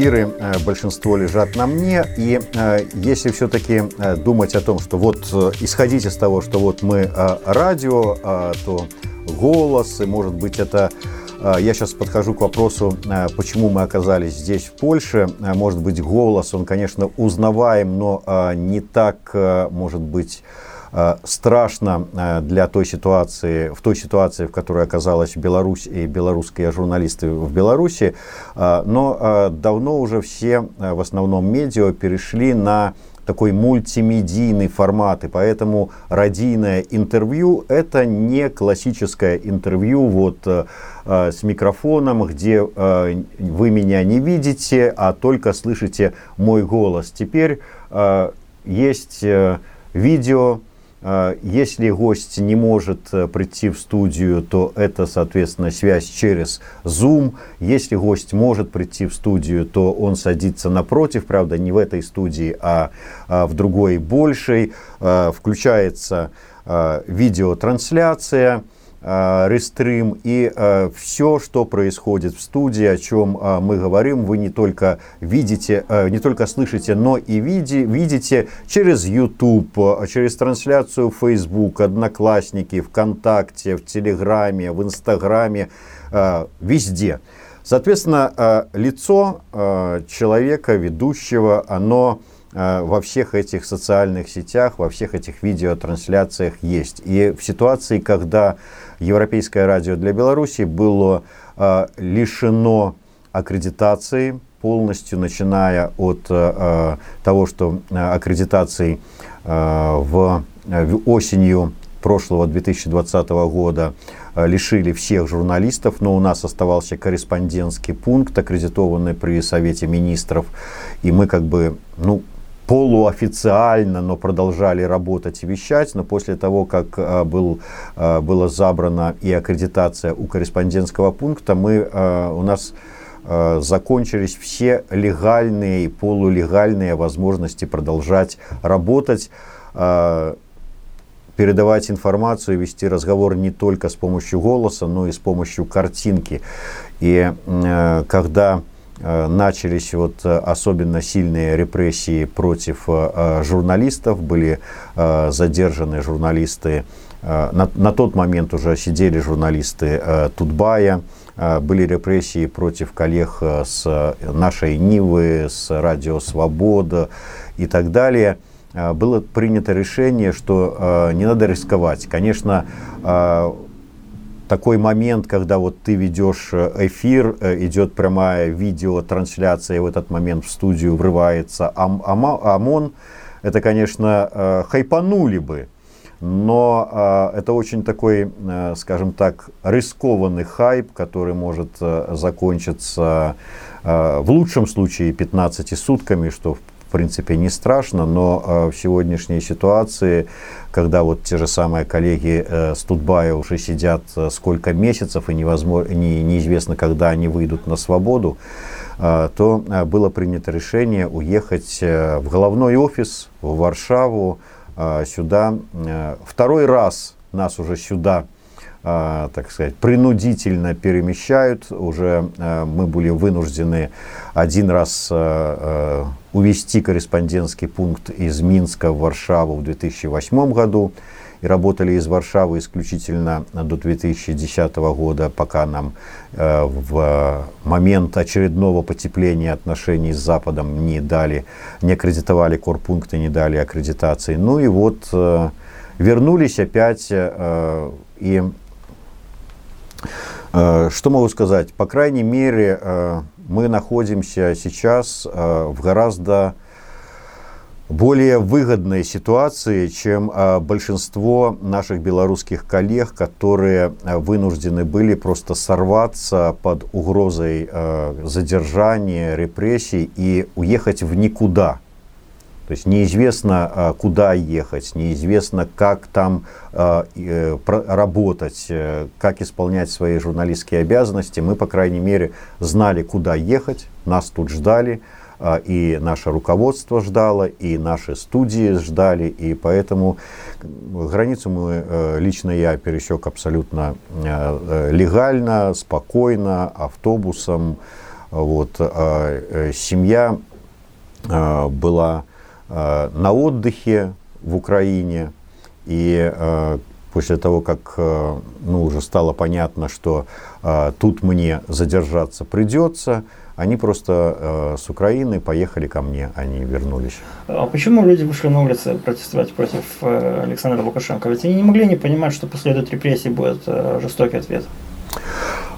эфиры, большинство лежат на мне. И если все-таки думать о том, что вот исходить из того, что вот мы радио, то голос, и может быть это я сейчас подхожу к вопросу, почему мы оказались здесь, в Польше. Может быть, голос, он, конечно, узнаваем, но не так, может быть, Э, страшно э, для той ситуации, в той ситуации, в которой оказалась Беларусь и белорусские журналисты в Беларуси, э, но давно уже все, в основном медиа, перешли на такой мультимедийный формат, и поэтому радийное интервью – это не классическое интервью вот э, с микрофоном, где э, вы меня не видите, а только слышите мой голос. Теперь э, есть видео, если гость не может э, прийти в студию, то это, соответственно, связь через Zoom. Если гость может прийти в студию, то он садится напротив, правда, не в этой студии, а, а в другой большей. А, включается видеотрансляция рестрим и э, все, что происходит в студии, о чем э, мы говорим, вы не только видите, не только слышите, но и види, видите через YouTube, через трансляцию в Facebook, Одноклассники, ВКонтакте, в Телеграме, в Инстаграме, везде. Соответственно, лицо человека, ведущего, оно во всех этих социальных сетях, во всех этих видеотрансляциях есть. И в ситуации, когда Европейское радио для Беларуси было э, лишено аккредитации полностью, начиная от э, того, что аккредитацией э, в, в осенью прошлого 2020 года лишили всех журналистов, но у нас оставался корреспондентский пункт, аккредитованный при Совете Министров, и мы как бы, ну, полуофициально, но продолжали работать и вещать. Но после того, как а, был, а, была забрана и аккредитация у корреспондентского пункта, мы, а, у нас закончились все легальные и полулегальные возможности продолжать работать передавать информацию, вести разговор не только с помощью голоса, но и с помощью картинки. И когда Э, начались вот э, особенно сильные репрессии против э, журналистов, были задержаны журналисты, на, на тот момент уже сидели журналисты Тутбая, были репрессии против коллег с нашей Нивы, с Радио Свобода и так далее. Было принято решение, что не надо рисковать. Конечно, такой момент, когда вот ты ведешь э, эфир, э, идет прямая видеотрансляция, и в этот момент в студию врывается ам ОМОН, это, конечно, э, хайпанули бы. Но это очень такой, скажем так, рискованный хайп, который может закончиться в лучшем случае 15 сутками, что в принципе не страшно, но э, в сегодняшней ситуации, когда вот те же самые коллеги э, с Тутбая уже сидят э, сколько месяцев и невозможно, не, неизвестно, когда они выйдут на свободу, то было принято решение уехать в головной офис в Варшаву, сюда. Второй раз нас уже сюда так сказать, принудительно перемещают. Уже мы были вынуждены один раз увести корреспондентский пункт из Минска в Варшаву в 2008 году. И работали из Варшавы исключительно до 2010 года, пока нам э, в момент очередного потепления отношений с Западом не дали, не аккредитовали корпункты, не дали аккредитации. Ну и вот э, вернулись опять э, и э, что могу сказать? По крайней мере, э, мы находимся сейчас э, в гораздо более выгодной ситуации, чем э, большинство наших белорусских коллег, которые э, вынуждены были просто сорваться под угрозой задержания, репрессий и уехать в никуда. То есть неизвестно, а, куда ехать, неизвестно, как там а, э, работать, э, как исполнять свои журналистские обязанности. Мы, по крайней мере, знали, куда ехать, нас тут ждали, а, и наше руководство ждало, и наши студии ждали, и поэтому границу мы, э, лично я, пересек абсолютно легально, спокойно, автобусом, Вот, семья была на отдыхе в Украине, и после того, как ну, уже стало понятно, что тут мне задержаться придется, они просто э, с Украины поехали ко мне, они вернулись. А почему люди вышли на улицы протестовать против э, Александра Лукашенко? Ведь они не могли не понимать, что последует репрессии, будет э, жестокий ответ.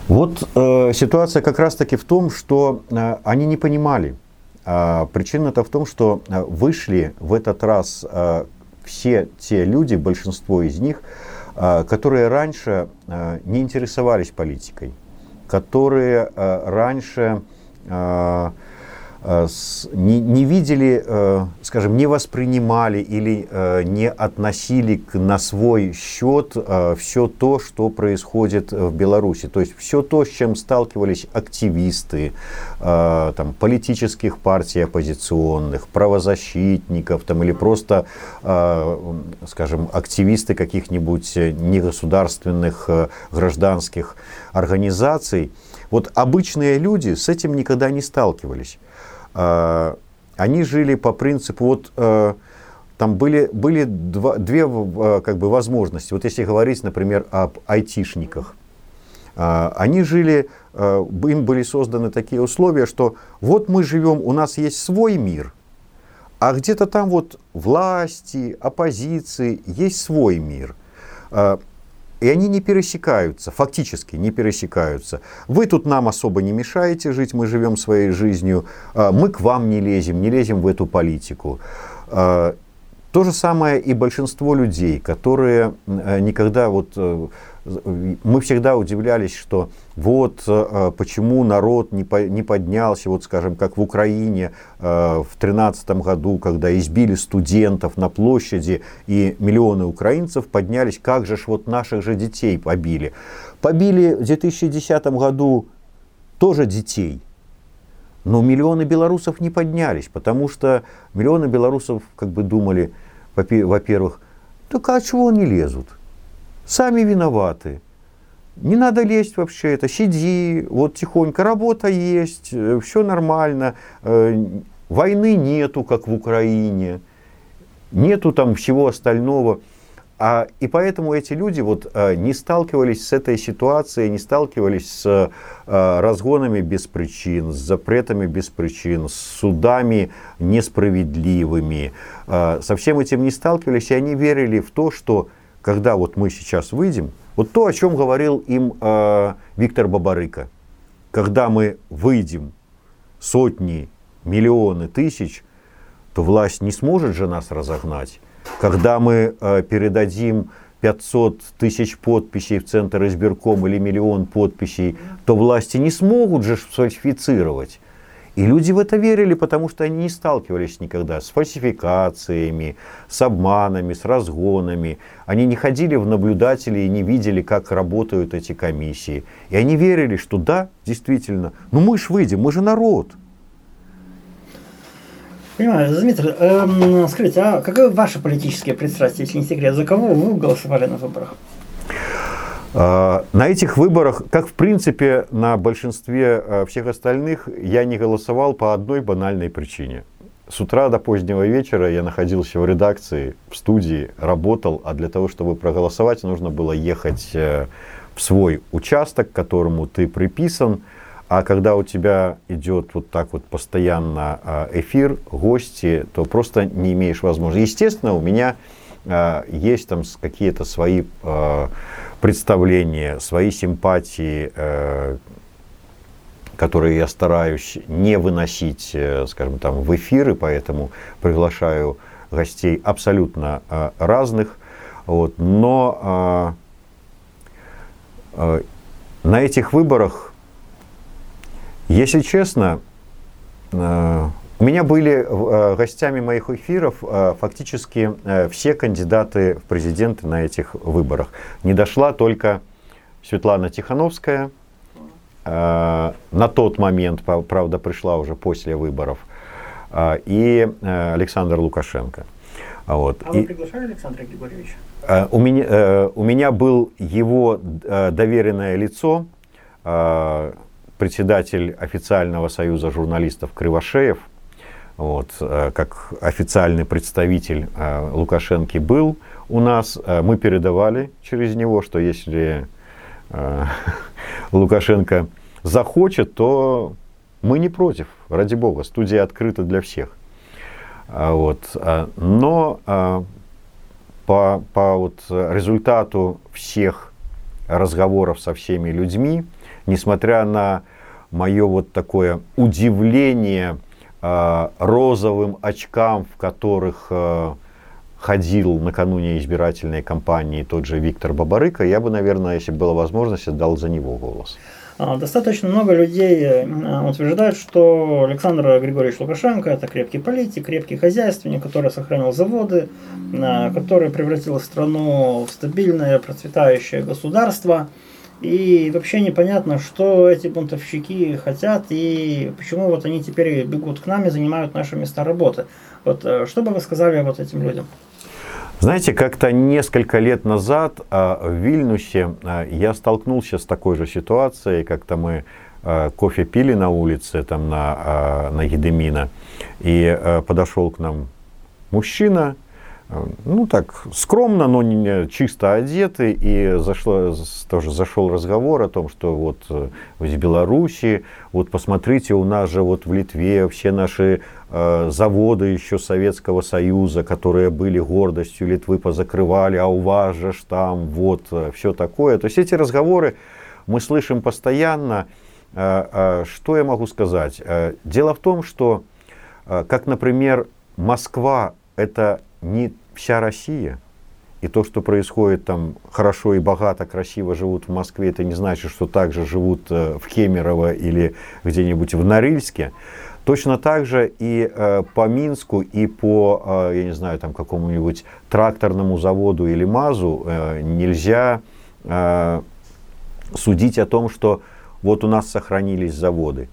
Вот э, ситуация как раз-таки в том, что э, они не понимали. А причина-то в том, что э, вышли в этот раз э, все те люди, большинство из них, э, которые раньше не интересовались политикой, которые раньше а, не, не видели, э, скажем, не воспринимали или э, не относили к, на свой счет э, все то, что происходит в Беларуси. То есть все то, с чем сталкивались активисты там, политических партий оппозиционных, правозащитников там, или просто, скажем, активисты каких-нибудь негосударственных гражданских организаций – вот обычные люди с этим никогда не сталкивались. А, они жили по принципу, вот э, там были, были два, две э, как бы, возможности. Вот если говорить, например, об айтишниках. А, они жили, э, им были созданы такие условия, что вот мы живем, у нас есть свой мир, а где-то там вот власти, оппозиции, есть свой мир. А, и они не пересекаются, фактически не пересекаются. Вы тут нам особо не мешаете жить, мы живем своей жизнью, а, мы к вам не лезем, не лезем в эту политику. То же самое и большинство людей, которые э, никогда вот э, мы всегда удивлялись, что вот э, почему народ не, поднялся, вот скажем, как в Украине э, в 2013 году, когда избили студентов на площади, и миллионы украинцев поднялись, как же ж вот наших же детей побили. Побили в 2010 году тоже детей, но миллионы белорусов не поднялись, потому что миллионы белорусов как бы думали, во-первых, так а чего они лезут? Сами виноваты. Не надо лезть вообще, это сиди, вот тихонько, работа есть, э, все нормально, э, войны нету, как в Украине, нету там всего остального. А, и поэтому эти люди вот, а, не сталкивались с этой ситуацией, не сталкивались с а, разгонами без причин, с запретами без причин, с судами несправедливыми. А, со всем этим не сталкивались, и они верили в то, что когда вот мы сейчас выйдем, вот то, о чем говорил им э, Виктор Бабарыка, когда мы выйдем сотни, миллионы тысяч, то власть не сможет же нас разогнать. Когда мы э, передадим 500 тысяч подписей в Центр избирком или миллион подписей, то власти не смогут же сфальсифицировать. И люди в это верили, потому что они не сталкивались никогда с фальсификациями, с обманами, с разгонами. Они не ходили в наблюдатели и не видели, как работают эти комиссии. И они верили, что да, действительно, ну мы ж выйдем, мы же народ. Понимаю, Дмитрий, эм, скажите, а какое ваше политическое пристрастие, если не секрет, за кого вы голосовали на выборах? А, на этих выборах, как в принципе на большинстве а, всех остальных, я не голосовал по одной банальной причине. С утра до позднего вечера я находился в редакции, в студии, работал, а для того, чтобы проголосовать, нужно было ехать э, в свой участок, к которому ты приписан. А когда у тебя идет вот так вот постоянно а, эфир, гости, то просто не имеешь возможности. Естественно, у меня есть там какие-то свои представления, свои симпатии, которые я стараюсь не выносить, э, скажем там, в эфиры, поэтому приглашаю гостей абсолютно разных. Вот. Но на этих выборах, если честно, у меня были э, гостями моих эфиров э, фактически э, все кандидаты в президенты на этих выборах. Не дошла только Светлана Тихановская. На тот момент, правда, пришла уже после выборов. И Александр Лукашенко. Вот. А вы приглашали Александра Григорьевича? У меня, у меня был его доверенное лицо, председатель официального союза журналистов Кривошеев, вот, как официальный представитель Лукашенко был у нас, мы передавали через него, что если Лукашенко захочет, то мы не против, ради бога, студия открыта для всех. Вот. Но по, по вот результату всех разговоров со всеми людьми, несмотря на мое вот такое удивление э, розовым очкам, в которых э, ходил накануне избирательной кампании тот же Виктор Бабарыка, я бы, наверное, если была возможность, отдал за него голос. А, достаточно много людей э, утверждают, что Александр Григорьевич Лукашенко это крепкий политик, крепкий хозяйственник, который сохранил заводы, э, который превратил страну в стабильное, процветающее государство. И вообще непонятно, что эти бунтовщики хотят и почему вот они теперь бегут к нам и занимают наши места работы. Вот э, что бы вы сказали вот этим людям? Знаете, как-то несколько лет назад а, в Вильнюсе а, я столкнулся с такой же ситуацией, как-то мы а, кофе пили на улице, там на, на Едемина, и подошел к нам мужчина, ну так скромно, но не чисто одетый, и зашло, тоже зашел разговор о том, что вот э, в Беларуси, вот посмотрите, у нас же вот в Литве все наши э, заводы еще Советского Союза, которые были гордостью Литвы, позакрывали, а у вас же ж там вот э, все такое. То есть эти разговоры мы слышим постоянно. Э, э, что я могу сказать? Э, дело в том, что, э, как, например, Москва это не вся Россия. И то, что происходит там хорошо и богато, красиво живут в Москве, это не значит, что также живут э, в Кемерово или где-нибудь в Норильске. Точно так же и э, по Минску, и по, э, я не знаю, там какому-нибудь тракторному заводу или МАЗу э, нельзя э, судить о том, что вот у нас сохранились заводы.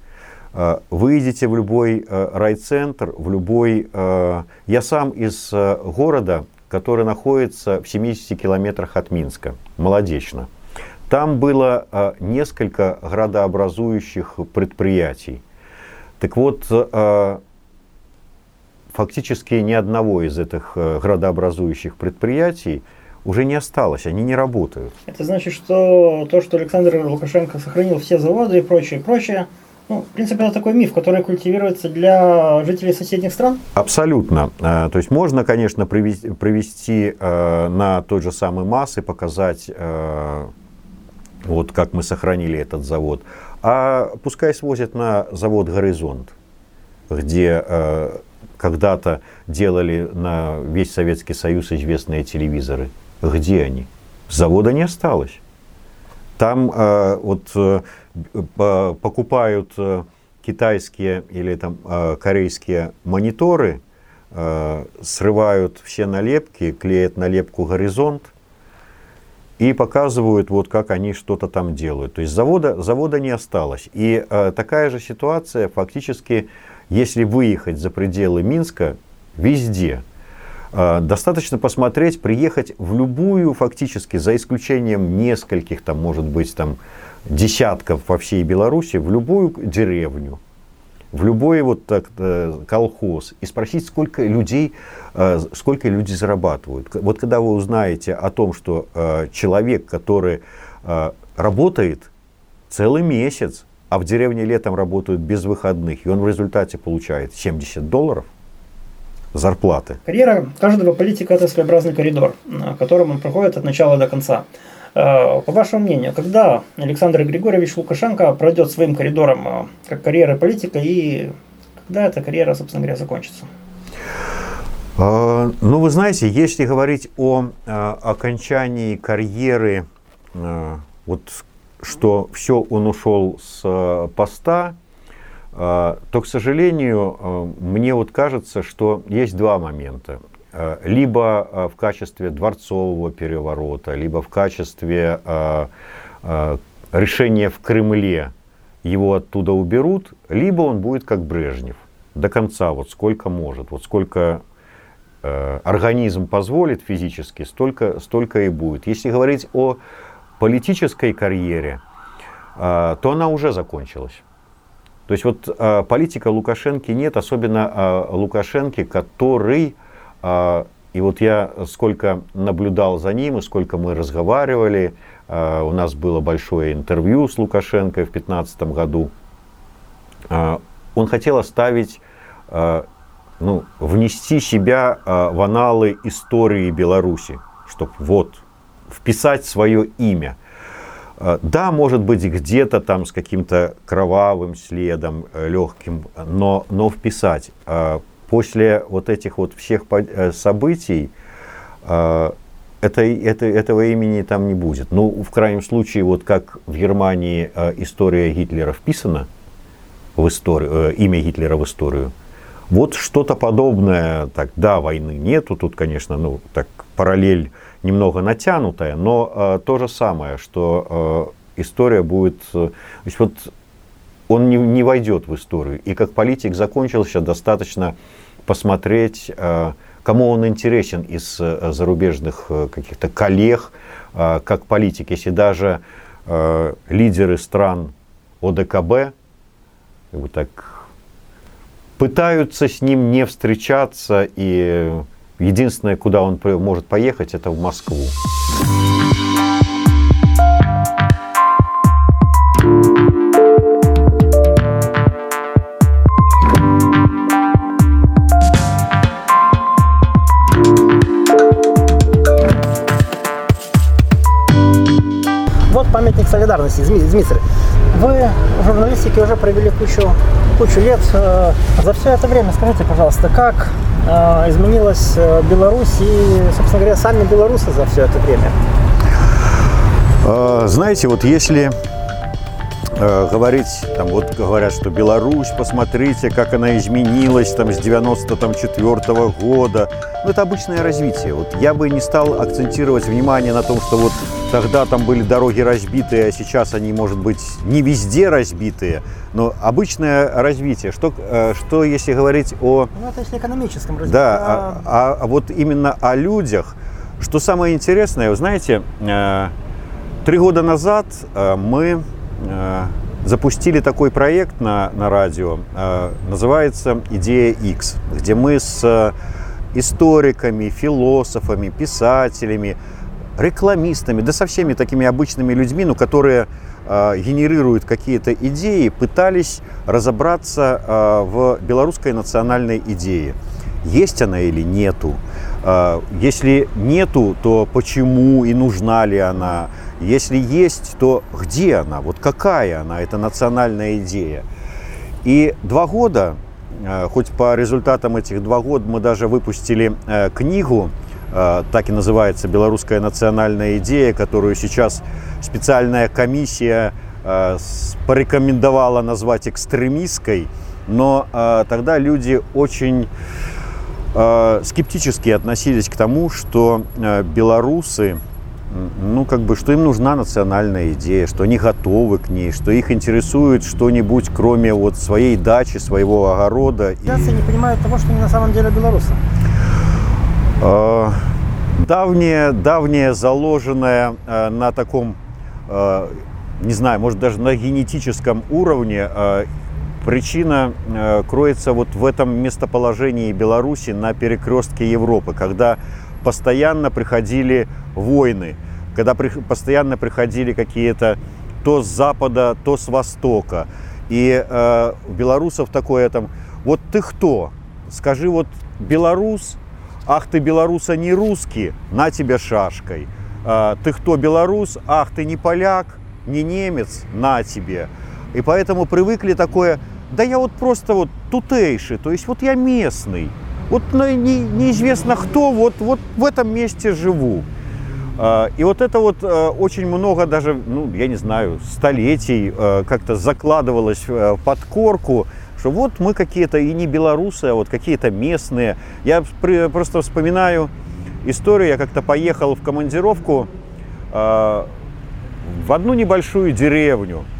Э, вы идете в любой э, райцентр, в любой... Э, я сам из города, который находится в 70 километрах от Минска, Молодечно. Там было несколько градообразующих предприятий. Так вот, фактически ни одного из этих градообразующих предприятий уже не осталось, они не работают. Это значит, что то, что Александр Лукашенко сохранил все заводы и прочее, прочее, ну, в принципе, это такой миф, который культивируется для жителей соседних стран? Абсолютно. Э, то есть можно, конечно, привести, привести э, на тот же самый масс и показать, э, вот как мы сохранили этот завод. А пускай свозят на завод «Горизонт», где когда-то делали на весь Советский Союз известные телевизоры. Где они? Завода не осталось. Там э, вот э, покупают э, китайские или там э, корейские мониторы, э, срывают все налепки, клеят налепку горизонт и показывают, вот как они что-то там делают. То есть завода, завода не осталось. И э, такая же ситуация фактически, если выехать за пределы Минска, везде – достаточно посмотреть, приехать в любую, фактически, за исключением нескольких, там, может быть, там, десятков по всей Беларуси, в любую деревню, в любой вот так, э, колхоз и спросить, сколько людей, э, сколько люди зарабатывают. Вот когда вы узнаете о том, что э, человек, который работает целый месяц, а в деревне летом работают без выходных, и он в результате получает 70 долларов – зарплаты. Карьера каждого политика – это своеобразный коридор, которым он проходит от начала до конца. Э, по вашему мнению, когда Александр Григорьевич Лукашенко пройдет своим коридором э, как карьера политика и когда эта карьера, собственно говоря, закончится? А, ну, вы знаете, если говорить о э, окончании карьеры, вот что все он ушел с поста, то, к сожалению, а, мне вот кажется, что есть два момента. А, либо в качестве дворцового переворота, либо в качестве решения в Кремле его оттуда уберут, либо он будет как Брежнев до конца, вот сколько может, вот сколько организм позволит физически, столько, столько и будет. Если говорить о политической карьере, то она уже закончилась. То есть вот политика Лукашенко нет, особенно Лукашенко, который, и вот я сколько наблюдал за ним, и сколько мы разговаривали, у нас было большое интервью с Лукашенко в 2015 году, он хотел оставить ну, внести себя э, в аналы истории Беларуси, чтобы вот вписать свое имя. Э, да, может быть, где-то там с каким-то кровавым следом, э, легким, но, но вписать. Э, после вот этих вот всех э, событий э, это, это, этого имени там не будет. Ну, в крайнем случае, вот как в Германии э, история Гитлера вписана в историю, имя Гитлера в историю, вот что-то подобное, так, да, войны нету, тут, конечно, ну, так, параллель немного натянутая, но э, то же самое, что э, история будет, э, то есть вот он не, не войдет в историю. И как политик закончился, достаточно посмотреть, э, кому он интересен из э, зарубежных э, каких-то коллег, э, как политик. Если даже э, лидеры стран ОДКБ, как бы так пытаются с ним не встречаться, и единственное, куда он может поехать, это в Москву. Вот памятник солидарности, Дмитрий. Вы в журналистике уже провели кучу, кучу лет. Э, за все это время скажите, пожалуйста, как э, изменилась э, Беларусь и, собственно говоря, сами белорусы за все это время? Знаете, вот если говорить, там вот говорят, что Беларусь, посмотрите, как она изменилась там с 94 -го года. Ну, это обычное развитие. Вот я бы не стал акцентировать внимание на том, что вот Тогда там были дороги разбитые, а сейчас они, может быть, не везде разбитые, но обычное развитие. Что, э, что если говорить о... Ну, это если экономическом развитии. Да, а, а, а вот именно о людях. Что самое интересное, вы знаете, э, три года назад э, мы запустили такой проект на, на радио, называется «Идея X», где мы с историками, философами, писателями, рекламистами, да со всеми такими обычными людьми, ну, которые э, генерируют какие-то идеи, пытались разобраться э, в белорусской национальной идее. Есть она или нету? Э, если нету, то почему и нужна ли она? Если есть, то где она? Вот какая она, эта национальная идея? И два года, э, хоть по результатам этих два года мы даже выпустили э, книгу Э, так и называется «Белорусская национальная идея», которую сейчас специальная комиссия э, порекомендовала назвать экстремистской, но тогда люди очень скептически относились к тому, что белорусы, ну, как бы, что им нужна национальная идея, что они готовы к ней, что их интересует что-нибудь, кроме вот своей дачи, своего огорода. Нации не понимают того, что они на самом деле белорусы. А, давнее, давнее заложенное на таком, не знаю, может даже на генетическом уровне Причина кроется вот в этом местоположении Беларуси на перекрестке Европы, когда постоянно приходили войны, когда постоянно приходили какие-то то с запада, то с востока. И э, у белорусов такое там, вот ты кто? Скажи, вот белорус, Ах, ты белоруса не русский, на тебе шашкой. А, ты кто белорус? Ах, ты не поляк, не немец, на тебе. И поэтому привыкли такое, да я вот просто вот тутейший, то есть вот я местный. Вот ну, не, неизвестно кто, вот, вот в этом месте живу. А, и вот это вот а, очень много даже, ну, я не знаю, столетий как-то закладывалось в подкорку что вот мы какие-то и не белорусы, а вот какие-то местные. Я просто вспоминаю историю, я как-то поехал в командировку э, в одну небольшую деревню э,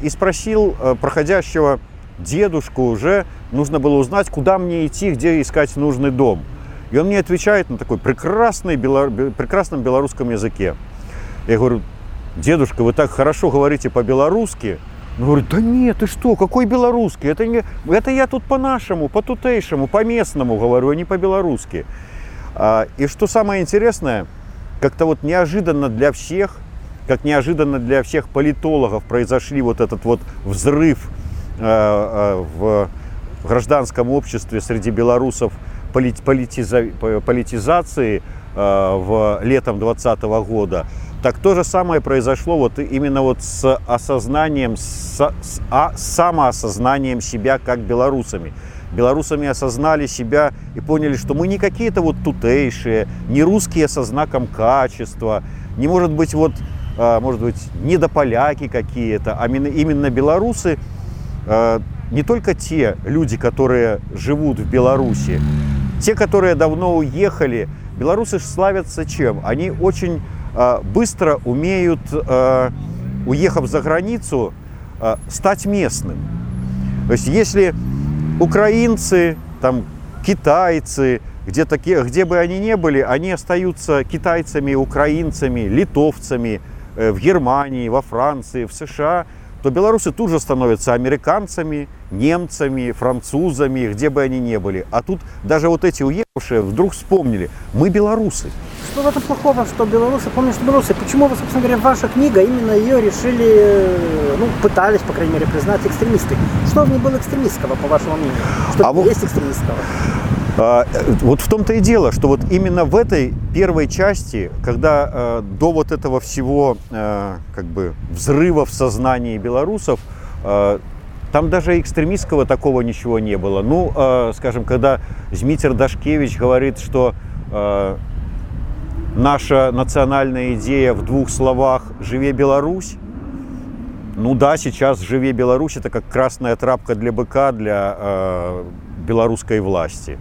и спросил э, проходящего дедушку уже, нужно было узнать, куда мне идти, где искать нужный дом. И он мне отвечает на такой прекрасный, бело, прекрасном белорусском языке. Я говорю, дедушка, вы так хорошо говорите по-белорусски. Он говорит, да нет, ты что, какой белорусский? Это, не, это я тут по-нашему, по-тутейшему, по-местному говорю, а не по-белорусски. А, и что самое интересное, как-то вот неожиданно для всех, как неожиданно для всех политологов произошли вот этот вот взрыв э, э, в гражданском обществе среди белорусов политиза, политизации э, в летом 2020 года, так то же самое произошло вот именно вот с осознанием, с, с а, самоосознанием себя как белорусами. Белорусами осознали себя и поняли, что мы не какие-то вот тутейшие, не русские со знаком качества, не может быть вот, может быть, недополяки какие-то, а именно, белорусы, а, не только те люди, которые живут в Беларуси, те, которые давно уехали, белорусы славятся чем? Они очень а, быстро умеют, а, уехав за границу, а, стать местным. То есть если украинцы, там, китайцы, где, такие, где бы они ни были, они остаются китайцами, украинцами, литовцами в Германии, во Франции, в США – то белорусы тут же становятся американцами, немцами, французами, где бы они ни были. А тут даже вот эти уехавшие вдруг вспомнили, мы белорусы. Что в этом плохого, что белорусы, помню, что белорусы, почему вы, собственно говоря, ваша книга, именно ее решили, ну, пытались, по крайней мере, признать экстремисткой. Что в ней было экстремистского, по вашему мнению? Что а есть экстремистского? А, вот в том-то и дело, что вот именно в этой первой части, когда э, до вот этого всего э, как бы взрыва в сознании белорусов, э, там даже экстремистского такого ничего не было. Ну, скажем, когда Змитер Дашкевич говорит, что наша национальная идея в двух словах «Живе Беларусь», ну да, сейчас «Живе Беларусь» это как красная трапка для быка для э, белорусской власти.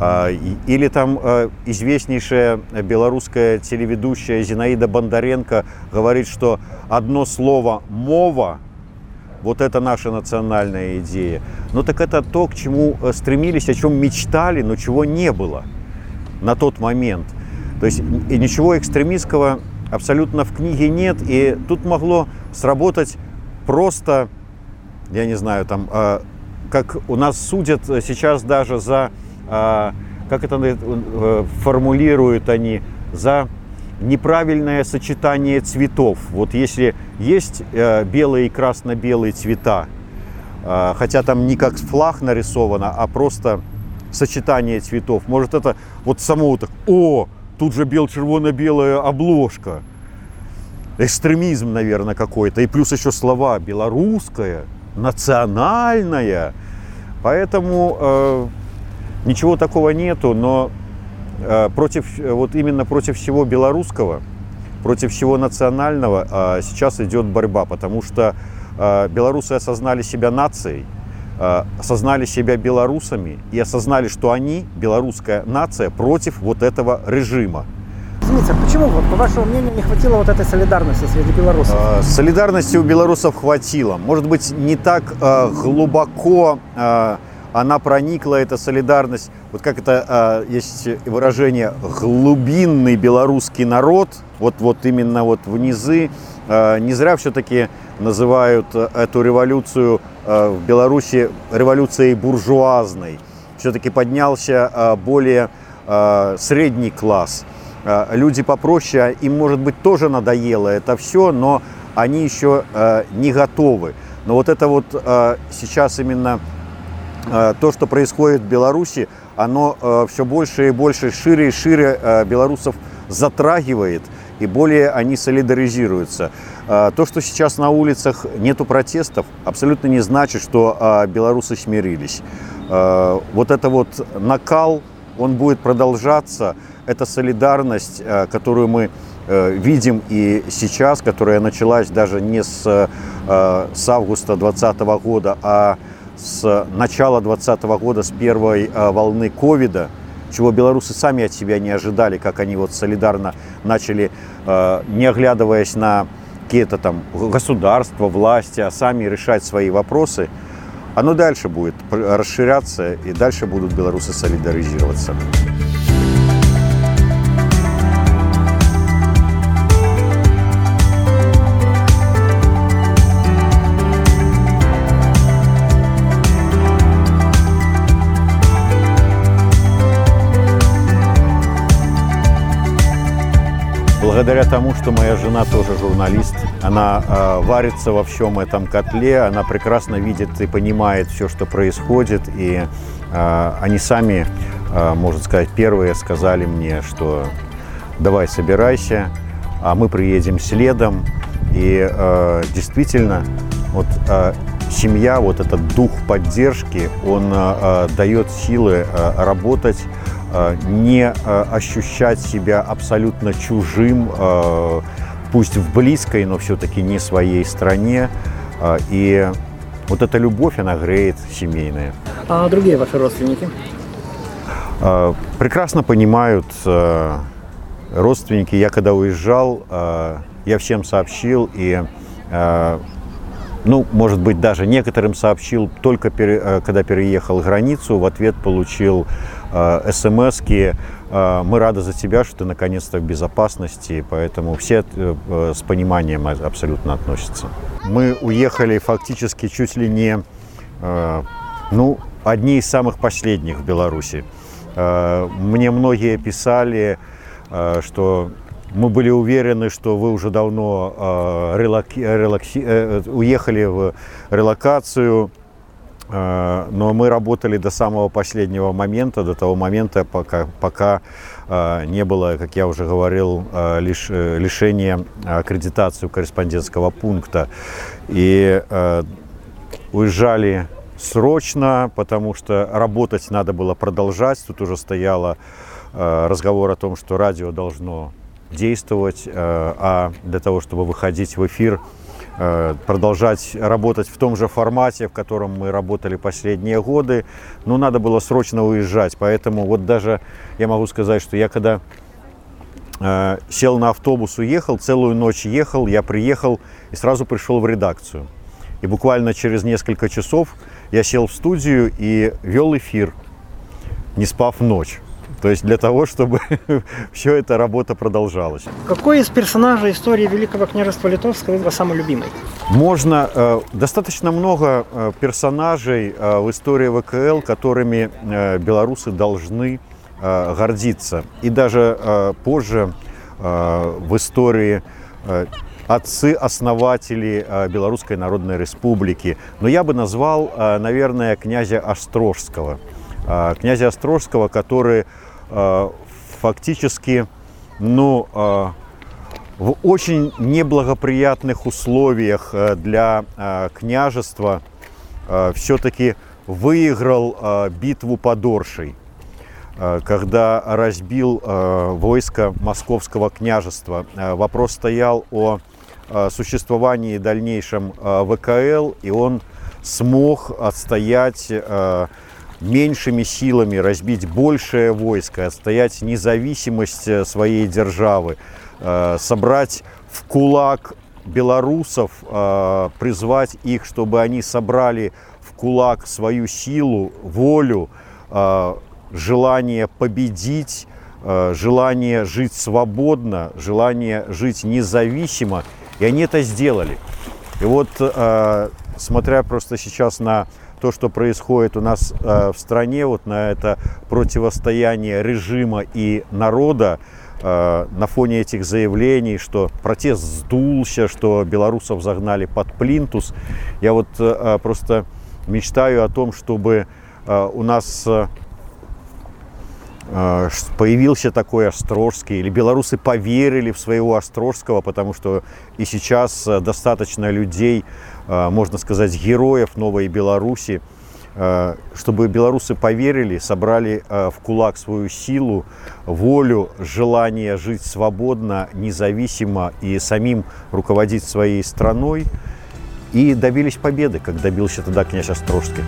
А, или там а, известнейшая белорусская телеведущая Зинаида Бондаренко говорит, что одно слово «мова» вот это наша национальная идея. Но так это то, к чему э, стремились, о чем мечтали, но чего не было на тот момент. То есть и ничего экстремистского абсолютно в книге нет. И тут могло сработать просто, я не знаю, там, а, как у нас судят сейчас даже за как это э, формулируют они, за неправильное сочетание цветов. Вот если есть э, белые и красно-белые цвета, а, хотя там не как флаг нарисовано, а просто сочетание цветов, может это вот само так, о, тут же бел-червоно-белая обложка. Экстремизм, наверное, какой-то. И плюс еще слова белорусская, национальная. Поэтому э, Ничего такого нету, но э, против, вот именно против всего белорусского, против всего национального э, сейчас идет борьба, потому что э, белорусы осознали себя нацией, осознали себя белорусами и осознали, что они, белорусская нация, против вот этого режима. Извините, а почему, вот, по вашему мнению, не хватило вот этой солидарности среди белорусов? Солидарности у белорусов хватило. Может быть, не так глубоко она проникла, эта солидарность, вот как это а, есть выражение, глубинный белорусский народ, вот, вот именно вот в низы, а, не зря все-таки называют эту революцию а, в Беларуси революцией буржуазной. Все-таки поднялся а, более а, средний класс. А, люди попроще, им, может быть, тоже надоело это все, но они еще а, не готовы. Но вот это вот а, сейчас именно то, что происходит в Беларуси, оно э, все больше и больше, шире и шире э, белорусов затрагивает, и более они солидаризируются. То, что сейчас на улицах нету протестов, абсолютно не значит, что белорусы смирились. Вот это вот накал, он будет продолжаться. Это солидарность, которую мы видим и сейчас, которая началась даже не с, с августа 2020 года, а с начала 2020 года, с первой э, волны ковида, чего белорусы сами от себя не ожидали, как они вот солидарно начали, э, не оглядываясь на какие-то там государства, власти, а сами решать свои вопросы, оно дальше будет расширяться, и дальше будут белорусы солидаризироваться. Благодаря тому, что моя жена тоже журналист. Она э, варится во всем этом котле, она прекрасно видит и понимает все, что происходит. И э, они сами, э, можно сказать, первые сказали мне, что давай собирайся, а мы приедем следом. И э, действительно, вот э, семья, вот этот дух поддержки, он э, дает силы э, работать, э, не э, ощущать себя абсолютно чужим, э, пусть в близкой, но все-таки не своей стране. Э, и вот эта любовь, она греет семейная. А другие ваши родственники? Э, прекрасно понимают э, родственники. Я когда уезжал, э, я всем сообщил и э, ну, может быть, даже некоторым сообщил только пере, э, когда переехал границу, в ответ получил э, смс э, «Мы рады за тебя, что ты наконец-то в безопасности», поэтому все э, э, с пониманием абсолютно относятся. Мы уехали фактически чуть ли не, э, ну, одни из самых последних в Беларуси. Э, мне многие писали, э, что мы были уверены, что вы уже давно э, релоки, релокси, э, уехали в релокацию, э, но мы работали до самого последнего момента, до того момента, пока, пока э, не было, как я уже говорил, э, лиш, э, лишения аккредитации корреспондентского пункта. И э, уезжали срочно, потому что работать надо было продолжать. Тут уже стояло э, разговор о том, что радио должно действовать, э, а для того, чтобы выходить в эфир, э, продолжать работать в том же формате, в котором мы работали последние годы, ну, надо было срочно уезжать. Поэтому вот даже я могу сказать, что я когда э, сел на автобус, уехал, целую ночь ехал, я приехал и сразу пришел в редакцию. И буквально через несколько часов я сел в студию и вел эфир, не спав ночь. То есть для того, чтобы все эта работа продолжалась. Какой из персонажей истории Великого княжества Литовского вы самый любимый? Можно. Э, достаточно много э, персонажей э, в истории ВКЛ, которыми э, белорусы должны э, гордиться. И даже э, позже э, в истории э, отцы-основатели э, Белорусской Народной Республики. Но я бы назвал, э, наверное, князя Острожского. Князя Острожского, который фактически ну, э, в очень неблагоприятных условиях э, для княжества все-таки выиграл битву под Оршей, когда разбил войско московского княжества. Вопрос стоял о существовании дальнейшем ВКЛ, и он смог отстоять меньшими силами разбить большее войско, отстоять независимость э, своей державы, э, собрать в кулак белорусов, э, призвать их, чтобы они собрали в кулак свою силу, волю, желание победить, желание жить свободно, желание жить независимо. И они это сделали. И вот, смотря просто сейчас на то, что происходит у нас э, в стране, вот на это противостояние режима и народа, э, на фоне этих заявлений, что протест сдулся, что белорусов загнали под плинтус, я вот э, просто мечтаю о том, чтобы у нас появился такой Острожский, или белорусы поверили в своего Острожского, потому что и сейчас достаточно людей, Э, можно сказать, героев Новой Беларуси, э, чтобы белорусы поверили, собрали э, в кулак свою силу, волю, желание жить свободно, независимо и самим руководить своей страной, и добились победы, как добился тогда князь Острожский.